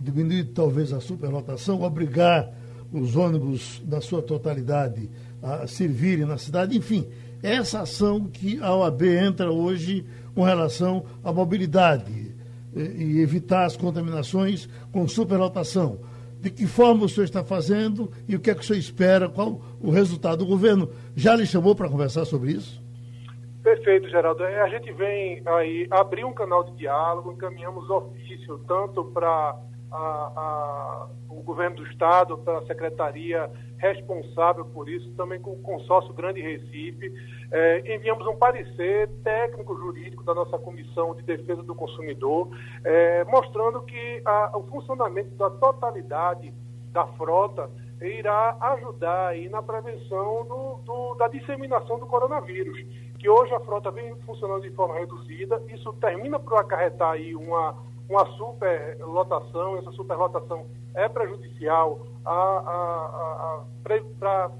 Diminuir talvez a superlotação, obrigar os ônibus na sua totalidade a servirem na cidade, enfim, essa ação que a OAB entra hoje com relação à mobilidade e, e evitar as contaminações com superlotação de que forma o senhor está fazendo e o que é que o senhor espera, qual o resultado. O governo já lhe chamou para conversar sobre isso? Perfeito, Geraldo. É, a gente vem aí abrir um canal de diálogo, encaminhamos ofício tanto para o governo do Estado, para a Secretaria responsável por isso, também com o consórcio Grande Recife. É, enviamos um parecer técnico-jurídico da nossa Comissão de Defesa do Consumidor, é, mostrando que a, o funcionamento da totalidade da frota irá ajudar aí na prevenção do, do, da disseminação do coronavírus, que hoje a frota vem funcionando de forma reduzida, isso termina por acarretar aí uma uma superlotação, essa superlotação é prejudicial a, a, a, pra,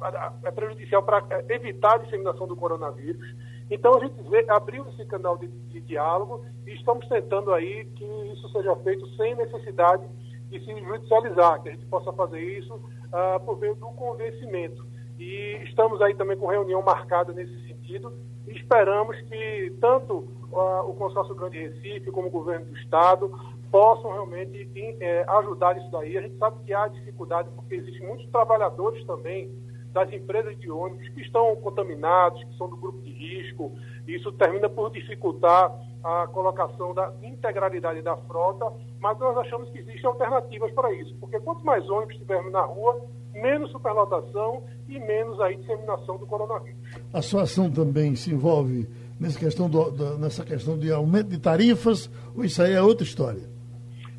é prejudicial para evitar a disseminação do coronavírus. Então a gente vê, abriu esse canal de, de, diálogo e estamos tentando aí que isso seja feito sem necessidade de se judicializar, que a gente possa fazer isso uh, por meio do convencimento. E estamos aí também com reunião marcada nesse sentido e esperamos que tanto o consórcio Grande Recife, como o governo do Estado, possam realmente é, ajudar isso daí. A gente sabe que há dificuldade, porque existem muitos trabalhadores também das empresas de ônibus que estão contaminados, que são do grupo de risco, isso termina por dificultar a colocação da integralidade da frota, mas nós achamos que existem alternativas para isso, porque quanto mais ônibus tivermos na rua, menos superlotação e menos aí disseminação do coronavírus. A sua ação também se envolve nessa questão, do, nessa questão de aumento de tarifas, ou isso aí é outra história?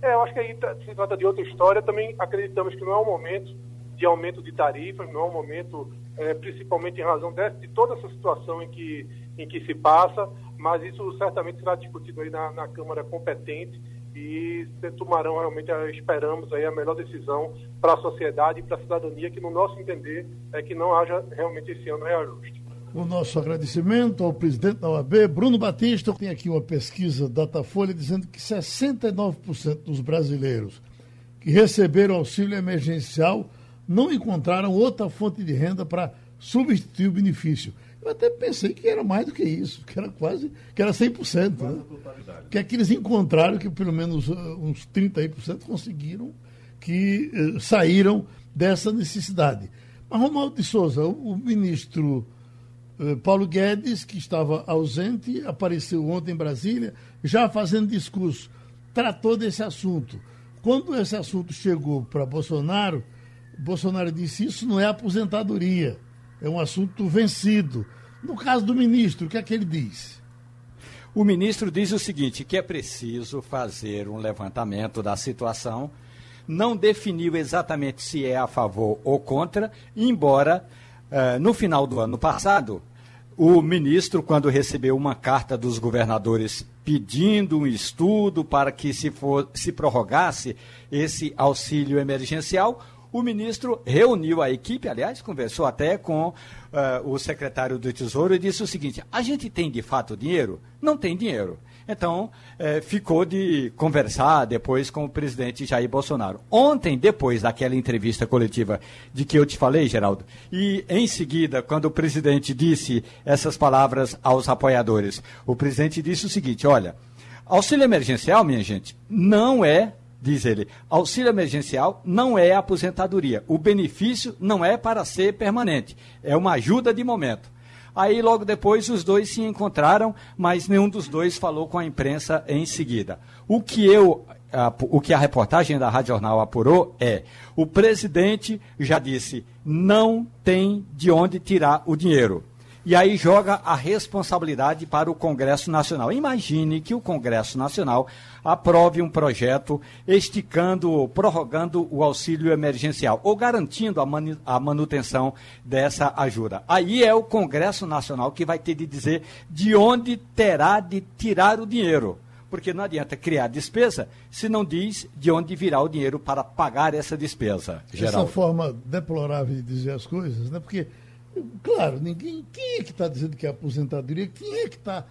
É, eu acho que aí tá, se trata de outra história. Também acreditamos que não é o momento de aumento de tarifas, não é o momento, é, principalmente em razão dessa, de toda essa situação em que, em que se passa, mas isso certamente será discutido aí na, na Câmara competente e tomarão realmente, esperamos aí a melhor decisão para a sociedade e para a cidadania, que no nosso entender é que não haja realmente esse ano reajuste. O nosso agradecimento ao presidente da OAB, Bruno Batista. Tem aqui uma pesquisa Datafolha dizendo que 69% dos brasileiros que receberam auxílio emergencial não encontraram outra fonte de renda para substituir o benefício. Eu até pensei que era mais do que isso, que era quase, que era 100%. Né? Que é que eles encontraram que pelo menos uh, uns 30% conseguiram, que uh, saíram dessa necessidade. Mas Romualdo de Souza, o, o ministro eh, Paulo Guedes, que estava ausente, apareceu ontem em Brasília, já fazendo discurso, tratou desse assunto. Quando esse assunto chegou para Bolsonaro, Bolsonaro disse: Isso não é aposentadoria, é um assunto vencido. No caso do ministro, o que é que ele diz? O ministro diz o seguinte: que é preciso fazer um levantamento da situação. Não definiu exatamente se é a favor ou contra, embora uh, no final do ano passado o ministro, quando recebeu uma carta dos governadores pedindo um estudo para que se, for, se prorrogasse esse auxílio emergencial, o ministro reuniu a equipe, aliás, conversou até com uh, o secretário do Tesouro e disse o seguinte: a gente tem de fato dinheiro? Não tem dinheiro. Então, é, ficou de conversar depois com o presidente Jair Bolsonaro. Ontem, depois daquela entrevista coletiva de que eu te falei, Geraldo, e em seguida, quando o presidente disse essas palavras aos apoiadores, o presidente disse o seguinte: olha, auxílio emergencial, minha gente, não é diz ele, auxílio emergencial não é aposentadoria. O benefício não é para ser permanente, é uma ajuda de momento. Aí logo depois os dois se encontraram, mas nenhum dos dois falou com a imprensa em seguida. O que eu o que a reportagem da Rádio Jornal apurou é: o presidente já disse, não tem de onde tirar o dinheiro. E aí joga a responsabilidade para o Congresso Nacional. Imagine que o Congresso Nacional aprove um projeto esticando, prorrogando o auxílio emergencial ou garantindo a, manu a manutenção dessa ajuda. Aí é o Congresso Nacional que vai ter de dizer de onde terá de tirar o dinheiro porque não adianta criar despesa se não diz de onde virá o dinheiro para pagar essa despesa. Geral. Essa forma deplorável de dizer as coisas, né? Porque, claro, ninguém. Quem é que está dizendo que é aposentadoria? Quem é que está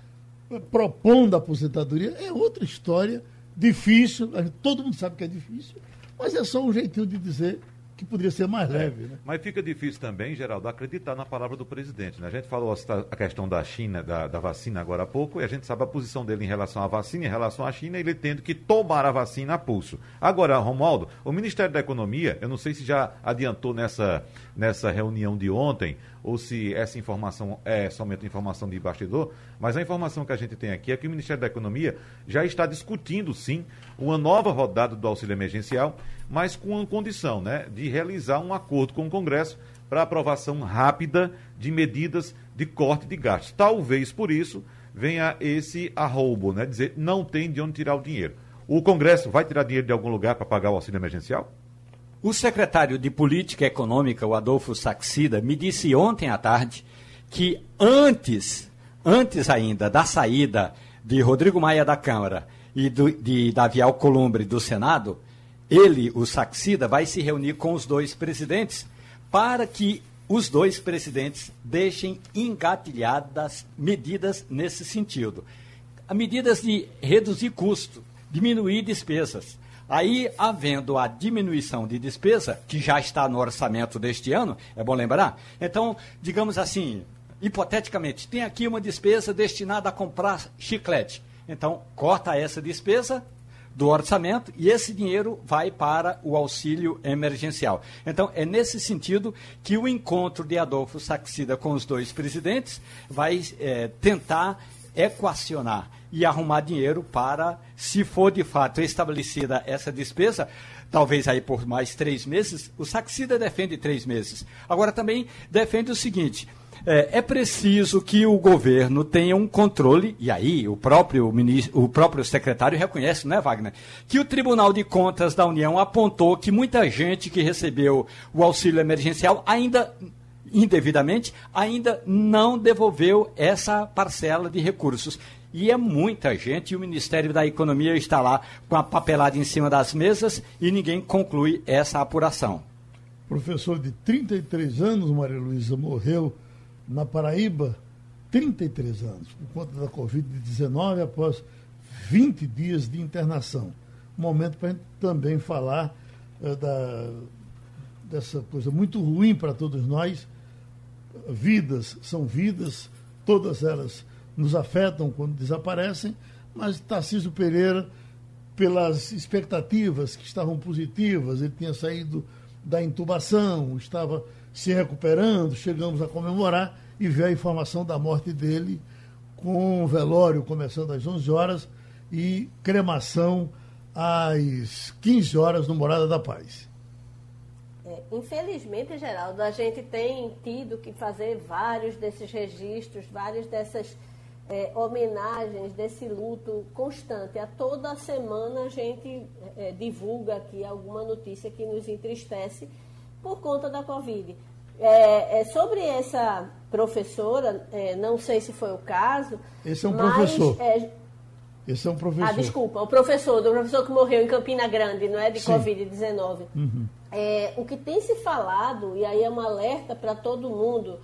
propondo a aposentadoria? É outra história, difícil, todo mundo sabe que é difícil, mas é só um jeitinho de dizer que poderia ser mais leve. Né? Mas fica difícil também, Geraldo, acreditar na palavra do presidente. Né? A gente falou a questão da China, da, da, vacina agora há pouco, e a gente sabe a posição dele em relação à vacina, em relação à China, ele tendo que tomar a vacina a pulso. Agora, Romualdo, o Ministério da Economia, eu não sei se já adiantou nessa, nessa reunião de ontem, ou se essa informação é somente informação de bastidor, mas a informação que a gente tem aqui é que o Ministério da Economia já está discutindo, sim, uma nova rodada do auxílio emergencial, mas com uma condição, né, de realizar um acordo com o Congresso para aprovação rápida de medidas de corte de gastos. Talvez por isso venha esse arroubo, né, dizer não tem de onde tirar o dinheiro. O Congresso vai tirar dinheiro de algum lugar para pagar o auxílio emergencial? O secretário de Política Econômica, o Adolfo Saxida, me disse ontem à tarde que antes, antes ainda da saída de Rodrigo Maia da Câmara e do, de Davi Alcolumbre do Senado, ele, o Saxida, vai se reunir com os dois presidentes para que os dois presidentes deixem engatilhadas medidas nesse sentido. Medidas de reduzir custo, diminuir despesas. Aí, havendo a diminuição de despesa, que já está no orçamento deste ano, é bom lembrar? Então, digamos assim, hipoteticamente, tem aqui uma despesa destinada a comprar chiclete. Então, corta essa despesa do orçamento e esse dinheiro vai para o auxílio emergencial. Então, é nesse sentido que o encontro de Adolfo Saxida com os dois presidentes vai é, tentar equacionar e arrumar dinheiro para, se for de fato estabelecida essa despesa, talvez aí por mais três meses, o Saxida defende três meses. Agora também defende o seguinte. É, é, preciso que o governo tenha um controle, e aí o próprio, ministro, o próprio secretário reconhece, não é, Wagner? Que o Tribunal de Contas da União apontou que muita gente que recebeu o auxílio emergencial ainda indevidamente, ainda não devolveu essa parcela de recursos. E é muita gente, e o Ministério da Economia está lá com a papelada em cima das mesas e ninguém conclui essa apuração. Professor de 33 anos, Maria Luísa, morreu na Paraíba, 33 anos, por conta da Covid-19, após 20 dias de internação. Momento para a gente também falar eh, da, dessa coisa muito ruim para todos nós. Vidas são vidas, todas elas nos afetam quando desaparecem, mas Tarcísio Pereira, pelas expectativas que estavam positivas, ele tinha saído da intubação, estava se recuperando, chegamos a comemorar e veio a informação da morte dele, com velório começando às 11 horas e cremação às 15 horas no Morada da Paz. É, infelizmente, Geraldo, a gente tem tido que fazer vários desses registros, várias dessas é, homenagens desse luto constante. A toda semana a gente é, divulga aqui alguma notícia que nos entristece por conta da Covid. É, é sobre essa professora, é, não sei se foi o caso. Esse é um mas, professor. É, esse é um professor. Ah, desculpa, o professor, do professor que morreu em Campina Grande, não é? De Covid-19. Uhum. É, o que tem se falado, e aí é um alerta para todo mundo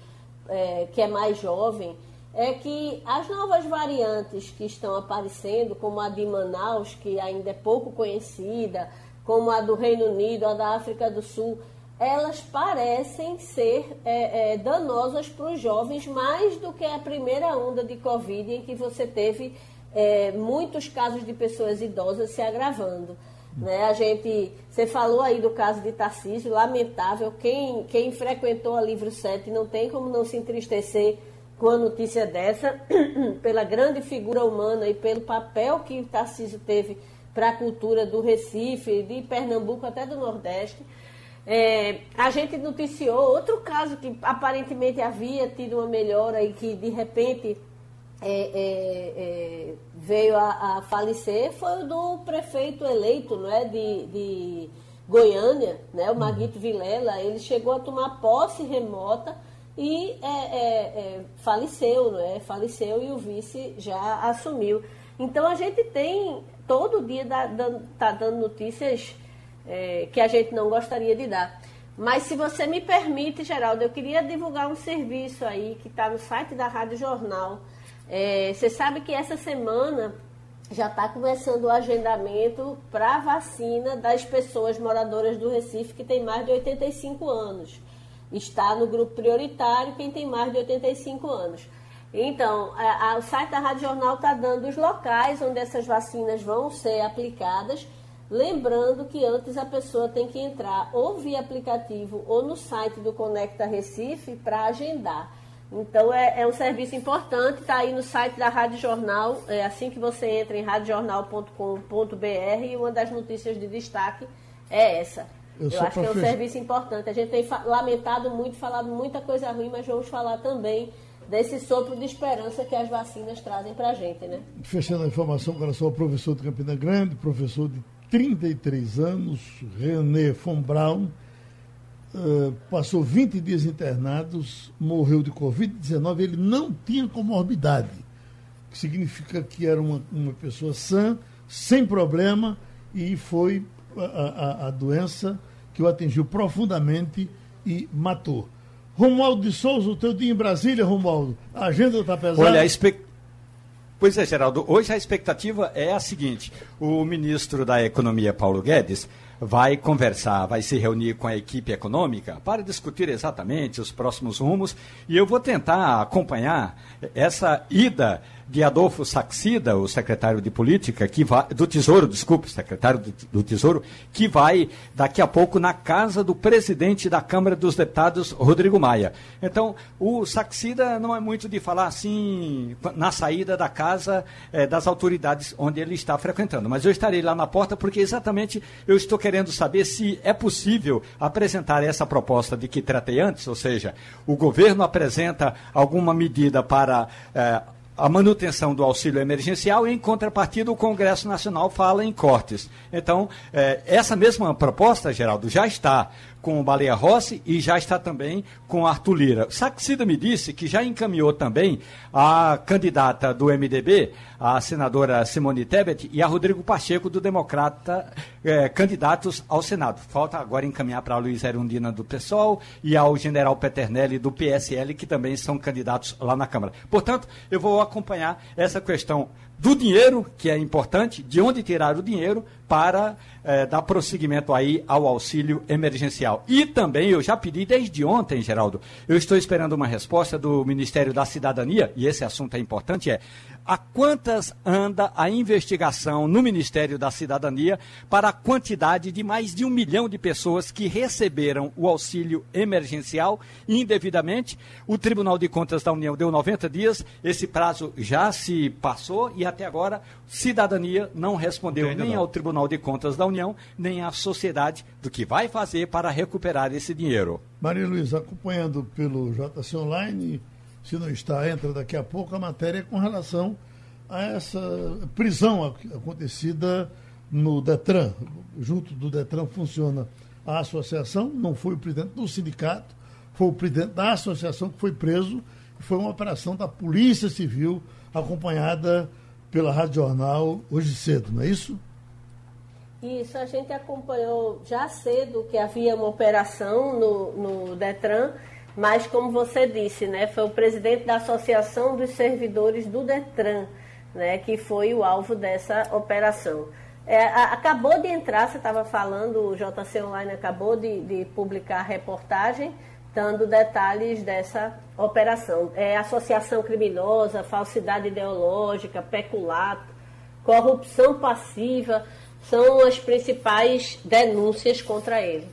que é mais jovem, é que as novas variantes que estão aparecendo, como a de Manaus, que ainda é pouco conhecida, como a do Reino Unido, a da África do Sul, elas parecem ser é, é, danosas para os jovens mais do que a primeira onda de Covid, em que você teve é, muitos casos de pessoas idosas se agravando. Né? A gente, você falou aí do caso de Tarcísio, lamentável. Quem, quem frequentou a Livro 7 não tem como não se entristecer com a notícia dessa, pela grande figura humana e pelo papel que Tarcísio teve para a cultura do Recife, de Pernambuco até do Nordeste. É, a gente noticiou outro caso que aparentemente havia tido uma melhora e que de repente é, é, é, veio a, a, falecer foi o do prefeito eleito não é, de, de Goiânia, né, o Maguito Vilela. Ele chegou a tomar posse remota e é, é, faleceu, não é? Faleceu e o vice já assumiu. Então a gente tem todo dia está tá dando notícias é, que a gente não gostaria de dar. Mas se você me permite, Geraldo, eu queria divulgar um serviço aí que está no site da Rádio Jornal. É, você sabe que essa semana já está começando o agendamento para a vacina das pessoas moradoras do Recife que tem mais de 85 anos. Está no grupo prioritário quem tem mais de 85 anos. Então, a, a, o site da Rádio Jornal está dando os locais onde essas vacinas vão ser aplicadas Lembrando que antes a pessoa tem que entrar ou via aplicativo ou no site do Conecta Recife para agendar. Então é, é, um serviço importante, está aí no site da Rádio Jornal, é assim que você entra em radiojornal.com.br e uma das notícias de destaque é essa. Eu, Eu acho que é um serviço importante. A gente tem lamentado muito, falado muita coisa ruim, mas vamos falar também desse sopro de esperança que as vacinas trazem para a gente, né? Fechando a informação, agora sou professor de Campina Grande, professor de 33 anos, René von Braun, uh, passou 20 dias internados, morreu de Covid-19. Ele não tinha comorbidade, que significa que era uma, uma pessoa sã, sem problema, e foi a, a, a doença que o atingiu profundamente e matou. Romualdo de Souza, o teu dia em Brasília, Romualdo. A agenda está pesada. Olha, a expectativa Pois é, Geraldo. Hoje a expectativa é a seguinte: o ministro da Economia, Paulo Guedes, vai conversar, vai se reunir com a equipe econômica para discutir exatamente os próximos rumos e eu vou tentar acompanhar essa ida de Adolfo Saxida, o secretário de Política, que vai, do Tesouro, desculpe, secretário do, do, Tesouro, que vai daqui a pouco na casa do presidente da Câmara dos Deputados, Rodrigo Maia. Então, o Saxida não é muito de falar assim na saída da casa é, das autoridades onde ele está frequentando, mas eu estarei lá na porta porque exatamente eu estou querendo saber se é possível apresentar essa proposta de que tratei antes, ou seja, o governo apresenta alguma medida para é, a manutenção do auxílio emergencial e, em contrapartida, o Congresso Nacional fala em cortes. Então, é, essa mesma proposta, Geraldo, já está com o Baleia Rossi e já está também com Arthur Lira. Saxida me disse que já encaminhou também a candidata do MDB, a senadora Simone Tebet, e a Rodrigo Pacheco, do Democrata, eh, candidatos ao Senado. Falta agora encaminhar para a Luiz Erundina do PSOL e ao general Peternelli do PSL, que também são candidatos lá na Câmara. Portanto, eu vou acompanhar essa questão do dinheiro, que é importante, de onde tirar o dinheiro para eh, dar prosseguimento aí ao auxílio emergencial. E também eu já pedi desde ontem, Geraldo, eu estou esperando uma resposta do Ministério da Cidadania, e esse assunto é importante, é a quantas anda a investigação no Ministério da Cidadania para a quantidade de mais de um milhão de pessoas que receberam o auxílio emergencial indevidamente. O Tribunal de Contas da União deu 90 dias, esse prazo já se passou e até agora Cidadania não respondeu nem não. ao Tribunal de Contas da União, nem à sociedade do que vai fazer para recuperar esse dinheiro. Maria Luiza, acompanhando pelo JC Online se não está, entra daqui a pouco a matéria com relação a essa prisão acontecida no Detran. Junto do Detran funciona a associação, não foi o presidente do sindicato, foi o presidente da associação que foi preso. Foi uma operação da Polícia Civil acompanhada pela Rádio Jornal hoje cedo, não é isso? Isso, a gente acompanhou já cedo que havia uma operação no, no Detran mas como você disse, né, foi o presidente da Associação dos Servidores do Detran, né, que foi o alvo dessa operação. É, a, acabou de entrar, você estava falando, o JC Online acabou de, de, publicar a reportagem dando detalhes dessa operação. É associação criminosa, falsidade ideológica, peculato, corrupção passiva, são as principais denúncias contra ele.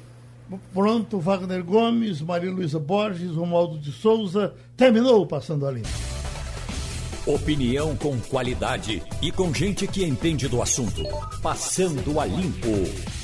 Pronto, Wagner Gomes, Maria Luísa Borges, Romualdo de Souza. Terminou Passando a Limpo. Opinião com qualidade e com gente que entende do assunto. Passando a Limpo.